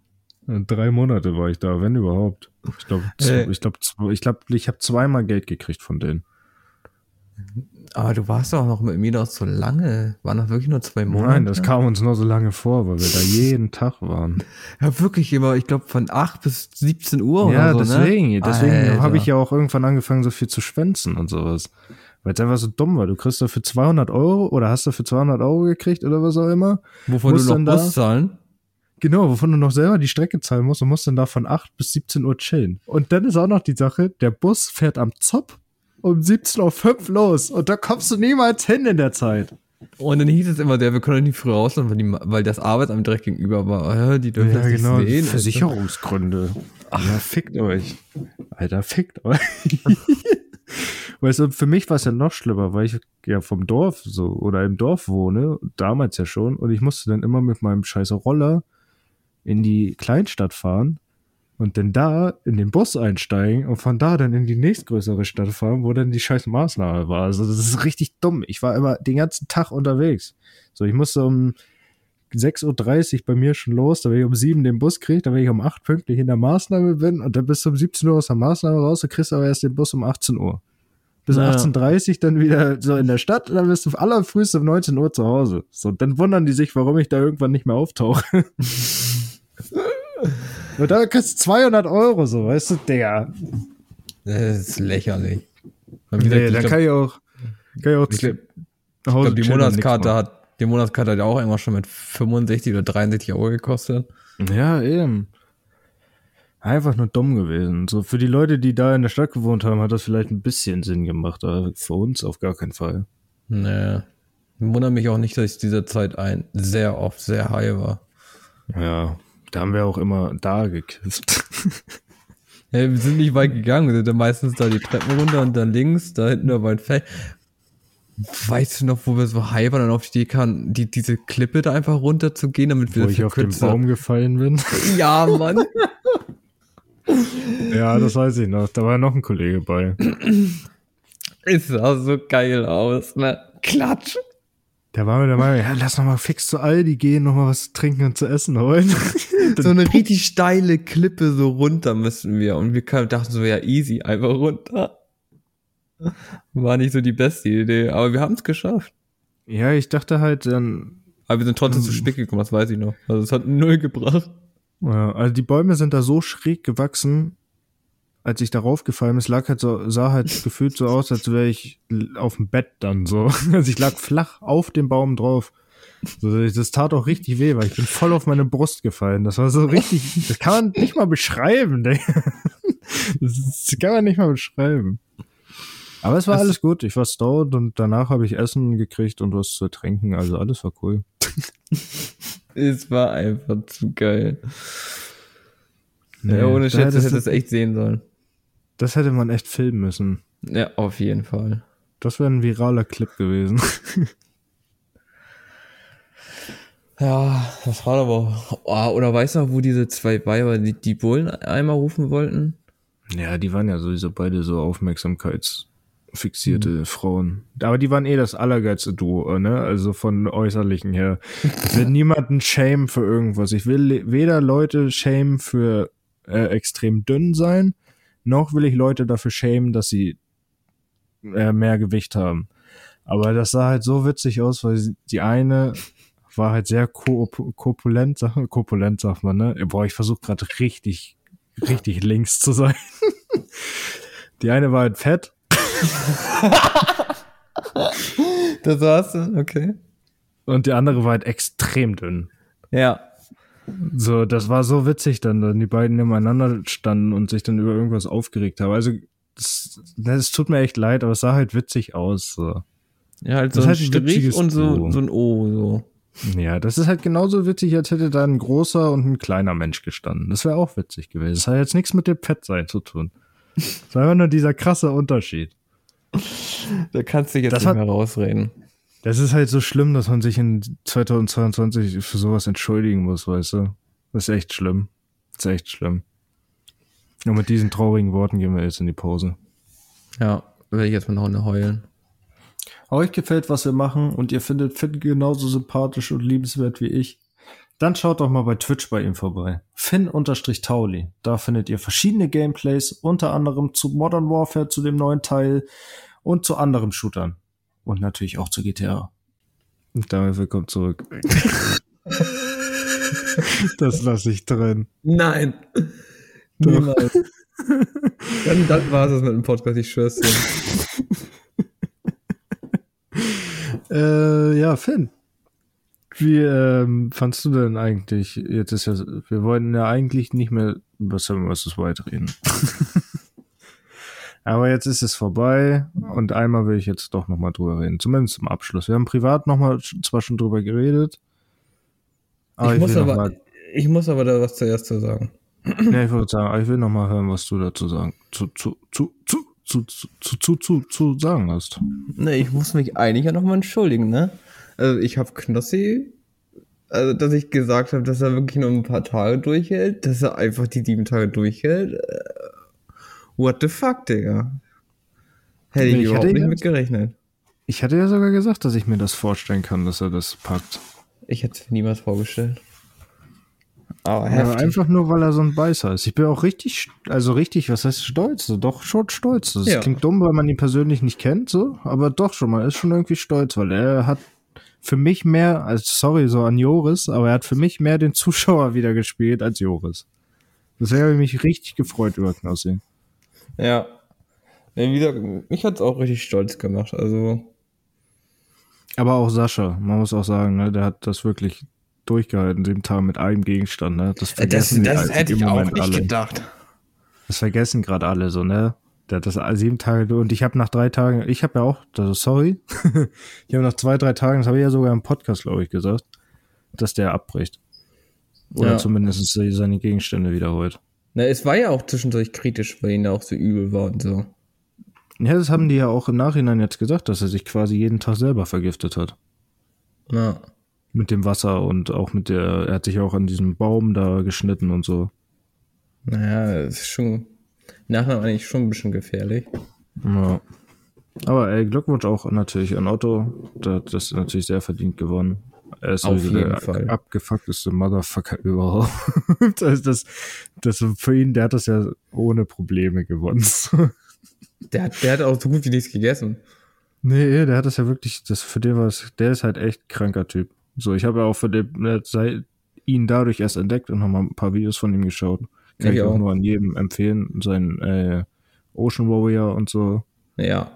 Drei Monate war ich da, wenn überhaupt. Ich glaube, Ey. ich glaube, ich glaube, ich habe zweimal Geld gekriegt von denen. Aber du warst doch noch mit mir noch so lange. Waren doch wirklich nur zwei Monate. Nein, das kam uns nur so lange vor, weil wir da jeden Tag waren. Ja, wirklich immer, ich glaube, von 8 bis 17 Uhr ja, oder so, deswegen, ne? deswegen habe ich ja auch irgendwann angefangen, so viel zu schwänzen und sowas. Weil es einfach so dumm war. Du kriegst dafür 200 Euro oder hast dafür 200 Euro gekriegt oder was auch immer. Wovon du musst noch dann da- Bus zahlen? Genau, wovon du noch selber die Strecke zahlen musst und musst dann da von 8 bis 17 Uhr chillen. Und dann ist auch noch die Sache, der Bus fährt am Zopp um 17.05 Uhr los und da kommst du niemals hin in der Zeit. Und dann hieß es immer, der, wir können nicht früh rauslassen, weil, die, weil das Arbeitsamt direkt gegenüber war. Ja, die dürfen das nicht sehen. Versicherungsgründe. Ja, fickt euch. Alter, fickt euch. <laughs> Weißt du, für mich war es ja noch schlimmer, weil ich ja vom Dorf so oder im Dorf wohne, damals ja schon, und ich musste dann immer mit meinem scheiß Roller in die Kleinstadt fahren und dann da in den Bus einsteigen und von da dann in die nächstgrößere Stadt fahren, wo dann die scheiß Maßnahme war. Also das ist richtig dumm. Ich war immer den ganzen Tag unterwegs. So, ich musste um 6.30 Uhr bei mir schon los, damit ich um 7 den Bus kriege, damit ich um 8 pünktlich in der Maßnahme bin und dann bis um 17 Uhr aus der Maßnahme raus, du kriegst aber erst den Bus um 18 Uhr. Bis Ja. 18.30 Uhr dann wieder so in der Stadt und dann bist du allerfrühst um 19 Uhr zu Hause. So, dann wundern die sich, warum ich da irgendwann nicht mehr auftauche. <laughs> Und da kostet 200 Euro, so, weißt du, Digga. Das ist lächerlich. Nee, da kann ich auch, kann ich auch ich glaub, Hause ich glaub, die Monatskarte hat, die Monatskarte hat ja auch irgendwann schon mit 65 oder 63 Euro gekostet. Ja, eben. Einfach nur dumm gewesen. So, für die Leute, die da in der Stadt gewohnt haben, hat das vielleicht ein bisschen Sinn gemacht, aber für uns auf gar keinen Fall. Nee. Ich wundere mich auch nicht, dass ich dieser Zeit ein sehr oft sehr high war. Ja, da haben wir auch immer da gekifft. <laughs> Ja, wir sind nicht weit gegangen, wir sind dann meistens da die Treppen runter und dann links, da hinten war ein Feld. Weißt du noch, wo wir so high waren und auf die Idee kamen, die, diese Klippe da einfach runter zu gehen, damit wir Wo ich auf den? Baum gefallen bin. <laughs> Ja, Mann. <laughs> ja, das weiß ich noch. Da war noch ein Kollege bei. <clears throat> Es sah so geil aus, ne? Klatsch. Der war mir der Meinung, ja, lass noch mal fix zu Aldi gehen, noch mal was trinken und zu essen holen. <laughs> So eine richtig steile Klippe so runter müssen wir. Und wir dachten so, ja, easy, einfach runter. War nicht so die beste Idee, aber wir haben es geschafft. ja, ich dachte halt dann, Aber wir sind trotzdem zu spät gekommen, das weiß ich noch. Also es hat null gebracht. ja, also die Bäume sind da so schräg gewachsen, als ich darauf gefallen ist, lag halt so, sah halt <laughs> gefühlt so aus, als wäre ich auf dem Bett dann so. <laughs> Also ich lag flach auf dem Baum drauf. So, das tat auch richtig weh, weil ich bin voll auf meine Brust gefallen. Das war so richtig, das kann man nicht mal beschreiben, Digga. <laughs> Das, kann man nicht mal beschreiben. Aber es war Das- alles gut. Ich war stoned und danach habe ich Essen gekriegt und was zu trinken. Also alles war cool. Es war einfach zu geil. Nee, ja, ohne Schätze hätte es echt sehen sollen. Das hätte man echt filmen müssen. Ja, auf jeden Fall. Das wäre ein viraler Clip gewesen. <laughs> Ja, das war aber. Oh, oder weißt du noch, wo diese zwei Weiber die, die Bullen einmal rufen wollten? Ja, die waren ja sowieso beide so aufmerksamkeitsfixierte Frauen. Aber die waren eh das allergeilste Duo, ne? Also von äußerlichen her. Ich will <laughs> niemanden shame für irgendwas. Ich will weder Leute shame für äh, extrem dünn sein, noch will ich Leute dafür shamen, dass sie äh, mehr Gewicht haben. Aber das sah halt so witzig aus, weil die eine war halt sehr ko korpulent, korpulent sagt man, ne? Boah, ich versuche gerade richtig, richtig links zu sein. <laughs> Die eine war halt fett. <laughs> Das war's okay. Und die andere war halt extrem dünn. Ja. So, das war so witzig dann, wenn die beiden nebeneinander standen und sich dann über irgendwas aufgeregt haben. Also, es das tut mir echt leid, aber es sah halt witzig aus. So. Ja, halt Das so ein halt Strich und so, so ein O, so. Ja, das ist halt genauso witzig, als hätte da ein großer und ein kleiner Mensch gestanden. Das wäre auch witzig gewesen. Das hat jetzt nichts mit dem Fettsein zu tun. Das war einfach nur dieser krasse Unterschied. Da kannst du dich jetzt Das nicht hat- mehr rausreden. Das ist halt so schlimm, dass man sich in 2022 für sowas entschuldigen muss, weißt du? Das ist echt schlimm. Das ist echt schlimm. Und mit diesen traurigen Worten gehen wir jetzt in die Pause. Ja, werde ich jetzt mal noch eine heulen. Euch gefällt, was wir machen und ihr findet Finn genauso sympathisch und liebenswert wie ich, dann schaut doch mal bei Twitch bei ihm vorbei. Finn-Tauli. Da findet ihr verschiedene Gameplays, unter anderem zu Modern Warfare, zu dem neuen Teil und zu anderen Shootern. Und natürlich auch zu GTA. Und damit willkommen zurück. das lasse ich drin. Nein. Niemals. <laughs> dann, dann war es mit dem Podcast, ich schwör's dir. Äh, ja, Finn. Wie ähm, fandst du denn eigentlich, jetzt ist ja, wir wollten ja eigentlich nicht mehr über Seven vs. White reden. <laughs> Aber jetzt ist es vorbei und einmal will ich jetzt doch nochmal drüber reden. Zumindest zum Abschluss. Wir haben privat nochmal zwar schon drüber geredet. ich, muss will noch aber, mal, ich muss aber da was zuerst zu sagen. ja, ich würde sagen, aber ich will nochmal hören, was du dazu sagen, zu, zu, zu, zu, zu, zu, zu, zu, zu, zu sagen hast. Ne, ich muss mich eigentlich ja nochmal entschuldigen, ne? Also ich habe Knossi, also dass ich gesagt habe, dass er wirklich nur ein paar Tage durchhält, dass er einfach die sieben Tage durchhält. What the fuck, Digga? Hätte ich, Ich überhaupt nicht jetzt- mit gerechnet. Ich hatte ja sogar gesagt, dass ich mir das vorstellen kann, dass er das packt. Ich hätte es niemals vorgestellt. Aber Ja, einfach nur, weil er so ein Beißer ist. Ich bin auch richtig, also richtig, was heißt stolz? Doch schon stolz. Das Ja. klingt dumm, weil man ihn persönlich nicht kennt, so, aber doch schon, man ist schon irgendwie stolz, weil er hat für mich mehr, also sorry, so an Joris, aber er hat für mich mehr den Zuschauer <laughs> wieder gespielt als Joris. Deswegen habe ich mich richtig gefreut über Knossi. Ja. wie gesagt, mich hat es auch richtig stolz gemacht. Also. Aber auch Sascha, man muss auch sagen, ne, der hat das wirklich durchgehalten, sieben Tage mit einem Gegenstand. Ne? Das, vergessen das, das hätte ich auch nicht alle. gedacht. Das vergessen gerade alle so, ne? Der hat das sieben Tage und ich habe nach drei Tagen, ich habe ja auch, also sorry, <laughs> ich habe nach zwei, drei Tagen, das habe ich ja sogar im Podcast, glaube ich, gesagt, dass der abbricht. Oder ja. zumindest seine Gegenstände wiederholt. Na, es war ja auch zwischendurch kritisch, weil ihn auch so übel war und so. Ja, das haben die ja auch im Nachhinein jetzt gesagt, dass er sich quasi jeden Tag selber vergiftet hat. Ja. Mit dem Wasser und auch mit der, er hat sich auch an diesem Baum da geschnitten und so. Naja, das ist schon nachher eigentlich schon ein bisschen gefährlich. Ja. Aber ey, Glückwunsch auch natürlich an Otto. Der hat das natürlich sehr verdient gewonnen. Er ist Auf jeden der Fall. abgefuckteste Motherfucker <laughs> überhaupt. das, das, das, für ihn, der hat das ja ohne Probleme gewonnen. <laughs> der, hat, der hat auch so gut wie nichts gegessen. Nee, der hat das ja wirklich, das für den war es, der ist halt echt kranker Typ. So, ich habe ja auch für den, seit ihn dadurch erst entdeckt und habe mal ein paar Videos von ihm geschaut. Kann ich, ich auch nur an jedem empfehlen. Sein äh, Ocean Warrior und so. Ja.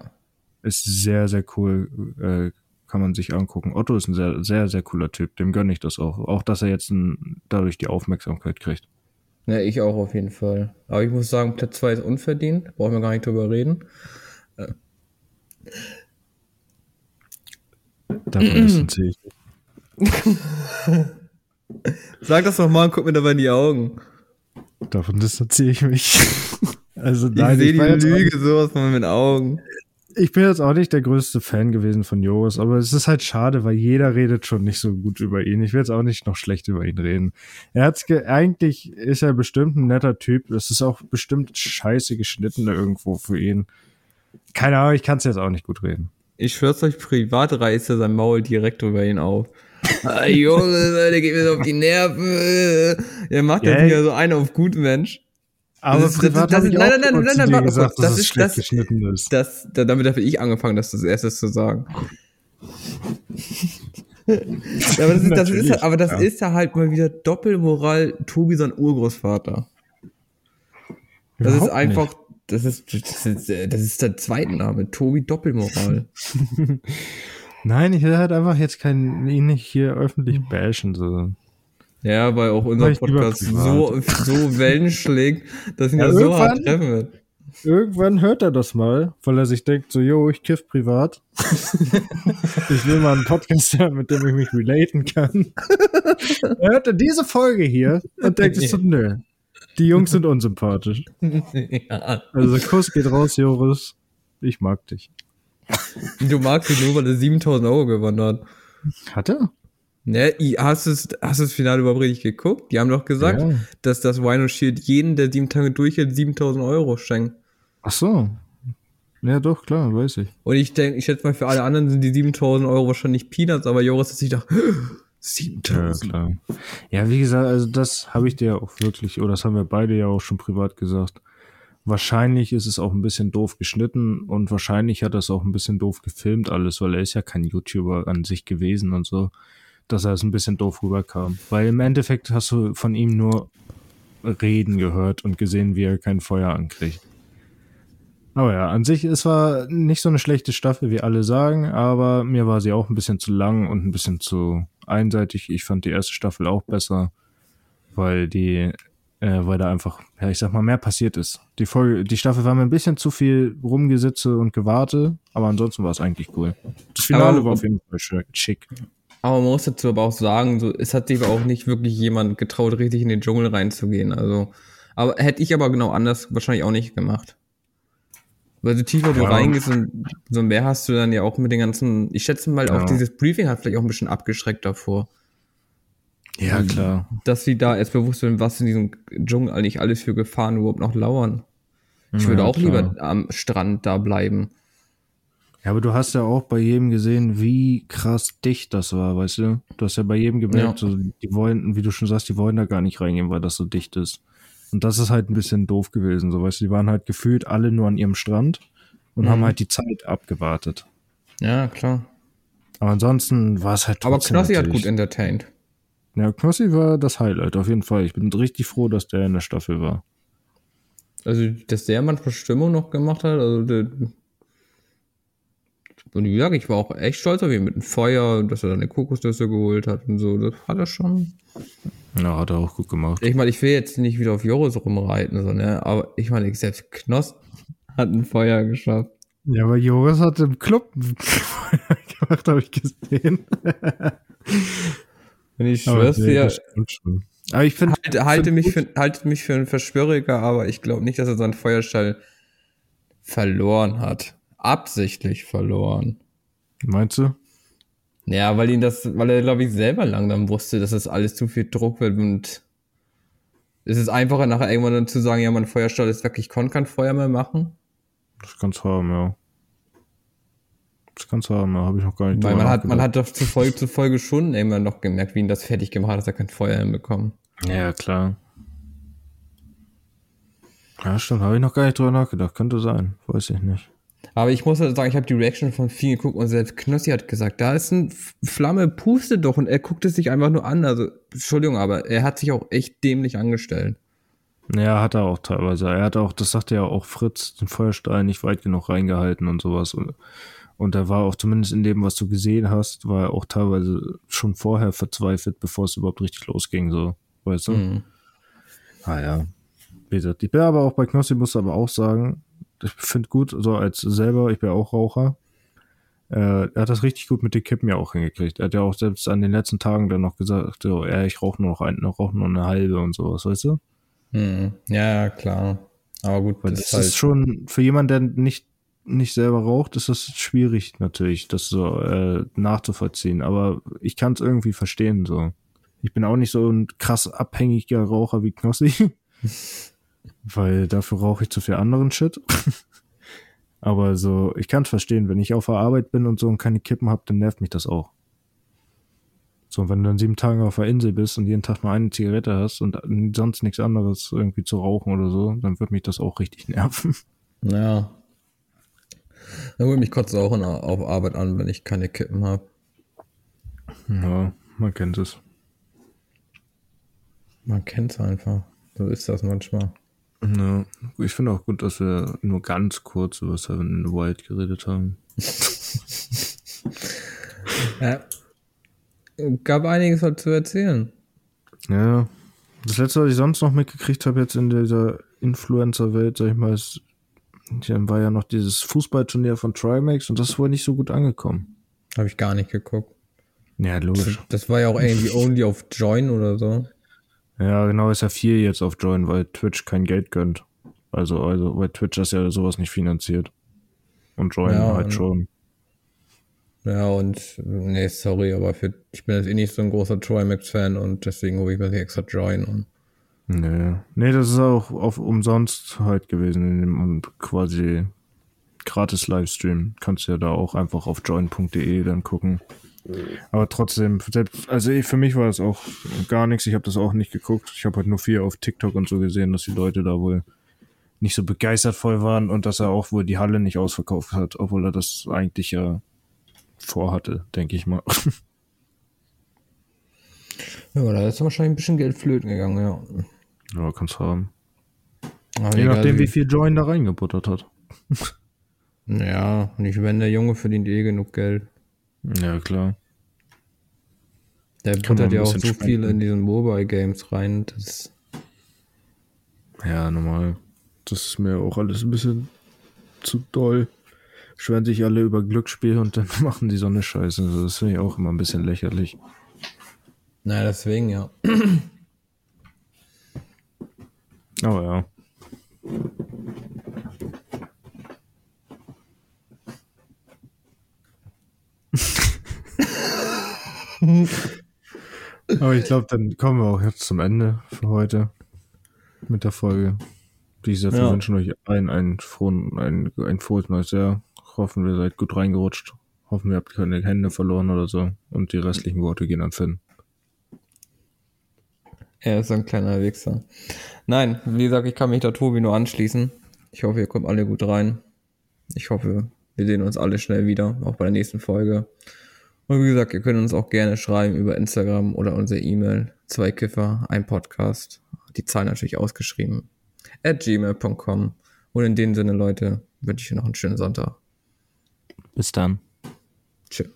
Ist sehr, sehr cool. Äh, kann man sich angucken. Otto ist ein sehr, sehr, sehr cooler Typ. Dem gönne ich das auch. Auch, dass er jetzt ein, dadurch die Aufmerksamkeit kriegt. Ja, ich auch auf jeden Fall. Aber ich muss sagen, Platz 2 ist unverdient. Brauchen wir gar nicht drüber reden. Äh. Davon distanziere ich. <laughs> Sag das doch mal und guck mir dabei in die Augen. Davon distanziere ich mich. <laughs> Also nein, ich sehe die Lüge sowas von mit Augen. Ich bin jetzt auch nicht der größte Fan gewesen von Joris, aber es ist halt schade, weil jeder redet schon nicht so gut über ihn. Ich will jetzt auch nicht noch schlecht über ihn reden. Er hat's eigentlich ist er bestimmt ein netter Typ. Es ist auch bestimmt scheiße geschnitten irgendwo für ihn. Keine Ahnung, ich kann es jetzt auch nicht gut reden. Ich schwör's euch, privat reißt er sein Maul direkt über ihn auf. ah, Junge, der geht mir so auf die Nerven. Er macht ja wieder so einen auf gut Mensch. Aber das, ist, das, das nein, nein, nein, nein, nein, warte kurz. Das ist das, ist. das, damit habe ich angefangen, das als erstes zu sagen. <laughs> aber das, ist, das ist, aber das ja. ist ja halt mal wieder Doppelmoral Tobi sein Urgroßvater. Das Überhaupt ist einfach, nicht. das ist, das ist, das ist der zweite Name, Tobi Doppelmoral. <laughs> Nein, ich will halt einfach jetzt kein, ihn nicht hier öffentlich bashen, so. Ja, weil auch unser Podcast so, so Wellen schlägt, dass ihn ja, das so hart treffen wird. Irgendwann hört er das mal, weil er sich denkt, so, yo, ich kiff privat. <laughs> ich will mal einen Podcast hören, mit dem ich mich relaten kann. <laughs> er hört dann diese Folge hier und denkt sich so, nö, die Jungs sind unsympathisch. <laughs> ja. Also Kuss geht raus, Joris. Ich mag dich. Du magst ihn nur, weil er 7000 Euro gewonnen hat. Hat er? Ne, hast du hast das Finale überhaupt richtig geguckt? Die haben doch gesagt, ja. dass das Wino Shield jeden, der sieben Tage durchhält, 7000 Euro schenkt. Ach so. Ja, doch, klar, weiß ich. Und ich denke, ich schätze mal, für alle anderen sind die 7000 Euro wahrscheinlich Peanuts, aber Joris hat sich gedacht, 7000. <gasps> Ja, klar. Ja, wie gesagt, also das habe ich dir auch wirklich, oder das haben wir beide ja auch schon privat gesagt. Wahrscheinlich ist es auch ein bisschen doof geschnitten und wahrscheinlich hat er es auch ein bisschen doof gefilmt alles, weil er ist ja kein YouTuber an sich gewesen und so dass er es ein bisschen doof rüberkam. Weil im Endeffekt hast du von ihm nur Reden gehört und gesehen, wie er kein Feuer ankriegt. Aber ja, an sich, es war nicht so eine schlechte Staffel, wie alle sagen, aber mir war sie auch ein bisschen zu lang und ein bisschen zu einseitig. Ich fand die erste Staffel auch besser, weil die, äh, weil da einfach, ja, ich sag mal, mehr passiert ist. Die Folge, die Staffel war mir ein bisschen zu viel Rumgesitze und Gewarte, aber ansonsten war es eigentlich cool. Das Finale aber, war auf jeden Fall schick. Aber man muss dazu aber auch sagen, so, es hat sich aber auch nicht wirklich jemand getraut, richtig in den Dschungel reinzugehen. Also, aber hätte ich aber genau anders wahrscheinlich auch nicht gemacht. Weil so tiefer du reingehst und so mehr hast du dann ja auch mit den ganzen, ich schätze mal, ja. auch dieses Briefing hat vielleicht auch ein bisschen abgeschreckt davor. Ja, klar. Dass sie da erst bewusst sind, was in diesem Dschungel eigentlich alles für Gefahren überhaupt noch lauern. Ich ja, würde auch klar. lieber am Strand da bleiben. Ja, aber du hast ja auch bei jedem gesehen, wie krass dicht das war, weißt du? Du hast ja bei jedem gemerkt, ja. so, die wollen, wie du schon sagst, die wollen da gar nicht reingehen, weil das so dicht ist. Und das ist halt ein bisschen doof gewesen, so weißt du, die waren halt gefühlt alle nur an ihrem Strand und mhm. haben halt die Zeit abgewartet. Ja, klar. Aber ansonsten war es halt. Aber Knossi hat gut entertained. Ja, Knossi war das Highlight, auf jeden Fall. Ich bin richtig froh, dass der in der Staffel war. Also, dass der manchmal Stimmung noch gemacht hat, also der, und wie gesagt, ich war auch echt stolz auf ihn mit dem Feuer, dass er dann eine Kokosnüsse geholt hat und so. Das hat er schon. Ja, hat er auch gut gemacht. Ich meine, ich will jetzt nicht wieder auf Joris rumreiten, so, ne? Aber ich meine, selbst Knoss hat ein Feuer geschafft. Ja, aber Joris hat im Club ein <laughs> Feuer gemacht, habe ich gesehen. <laughs> Und ich schwör's nee, dir. Aber ich finde. halte, halte, mich für, halte mich für einen Verschwöriger, aber ich glaube nicht, dass er seinen Feuerstall verloren hat. Absichtlich verloren. Meinst du? Ja, weil ihn das, weil er, glaube ich, selber langsam wusste, dass das alles zu viel Druck wird und es ist einfacher, nachher irgendwann dann zu sagen, ja, mein Feuerstall ist weg, ich konnte kein Feuer mehr machen. Das kann's haben, ja. Das kann's haben, da habe ich noch gar nicht Weil man hat, man hat doch zu Folge zu Folge schon irgendwann noch gemerkt, wie ihn das fertig gemacht hat, dass er kein Feuer hinbekommen. Ja, klar. Ja, stimmt, habe ich noch gar nicht drüber nachgedacht. Könnte sein, weiß ich nicht. Aber ich muss halt sagen, ich habe die Reaction von vielen geguckt und selbst Knossi hat gesagt, da ist ein Flamme, puste doch und er guckt es sich einfach nur an. Also, Entschuldigung, aber er hat sich auch echt dämlich angestellt. Ja, hat er auch teilweise. Er hat auch, das sagte ja auch Fritz, den Feuerstein nicht weit genug reingehalten und sowas. Und, und er war auch zumindest in dem, was du gesehen hast, war er auch teilweise schon vorher verzweifelt, bevor es überhaupt richtig losging, so. Weißt du? Mhm. Ah ja. Wie gesagt, ich bin aber auch bei Knossi, muss aber auch sagen, ich finde gut, so als selber, ich bin auch Raucher. Äh, er hat das richtig gut mit den Kippen ja auch hingekriegt. Er hat ja auch selbst an den letzten Tagen dann noch gesagt, so, ja, ich rauche nur noch ein, noch rauche nur eine halbe und sowas, weißt du? Mhm. Ja, klar. Aber gut, Weil das, das ist halt, schon, für jemanden, der nicht, nicht selber raucht, ist das schwierig natürlich, das so äh, nachzuvollziehen. Aber ich kann es irgendwie verstehen, so. Ich bin auch nicht so ein krass abhängiger Raucher wie Knossi. <laughs> weil dafür rauche ich zu viel anderen Shit. <laughs> Aber so, ich kann es verstehen, wenn ich auf der Arbeit bin und so und keine Kippen habe, dann nervt mich das auch. So, wenn du dann sieben Tage auf der Insel bist und jeden Tag nur eine Zigarette hast und sonst nichts anderes irgendwie zu rauchen oder so, dann wird mich das auch richtig <laughs> nerven. ja. Na gut, mich kotzt auch in, auf Arbeit an, wenn ich keine Kippen habe. Ja, man kennt es. Man kennt's einfach. So ist das manchmal. Ja, ich finde auch gut, dass wir nur ganz kurz über Seven in the Wild geredet haben. <laughs> Ja. Gab einiges halt zu erzählen. Ja, das letzte, was ich sonst noch mitgekriegt habe jetzt in dieser Influencer-Welt, sag ich mal, ist, war ja noch dieses Fußballturnier von Trimax und das ist wohl nicht so gut angekommen. Habe ich gar nicht geguckt. Ja, logisch. Das war ja auch irgendwie <laughs> only auf Join oder so. Ja, genau, ist ja viel jetzt auf Join, weil Twitch kein Geld gönnt. Also, also, weil Twitch das ja sowas nicht finanziert. Und Join Ja, halt und- schon. Ja, und nee, sorry, aber für, ich bin jetzt eh nicht so ein großer Trimax-Fan und deswegen hole ich mir die extra Join und Nee. Nee, das ist auch auf umsonst halt gewesen in dem und quasi gratis Livestream. Kannst ja da auch einfach auf join.de dann gucken. Aber trotzdem, also für mich war das auch gar nichts. Ich habe das auch nicht geguckt. Ich habe halt nur viel auf TikTok und so gesehen, dass die Leute da wohl nicht so begeistert voll waren und dass er auch wohl die Halle nicht ausverkauft hat, obwohl er das eigentlich ja vorhatte, denke ich mal. <laughs> ja, da ist wahrscheinlich ein bisschen Geld flöten gegangen, ja. ja, kannst haben. Aber Je nachdem, wie viel Join da reingebuttert hat. <laughs> Ja, und ich wenn der Junge verdient eh genug Geld. Ja, klar. Der buttert ja auch so viel spenden. in diesen Mobile Games rein. Das, Ja, normal. Das ist mir auch alles ein bisschen zu doll. Schwören sich alle über Glücksspiel und dann <laughs> machen die so eine Scheiße. Also Das finde ich auch immer ein bisschen lächerlich. naja, deswegen ja. Aber ja. <laughs> Aber ich glaube, dann kommen wir auch jetzt zum Ende für heute mit der Folge. Wie gesagt, wir Ja. wünschen euch allen einen frohen, ein, ein frohes neues Jahr. Hoffen, ihr seid gut reingerutscht. Hoffen, ihr habt keine Hände verloren oder so. Und die restlichen Worte gehen an Finn. Er ist so ein kleiner Wichser. Nein, wie gesagt, ich kann mich da Tobi nur anschließen. Ich hoffe, ihr kommt alle gut rein. Ich hoffe, wir sehen uns alle schnell wieder, auch bei der nächsten Folge. Und wie gesagt, ihr könnt uns auch gerne schreiben über Instagram oder unsere E-Mail. Zwei Kiffer, ein Podcast. Die Zahl natürlich ausgeschrieben. At gmail.com. Und in dem Sinne, Leute, wünsche ich euch noch einen schönen Sonntag. Bis dann. Tschüss.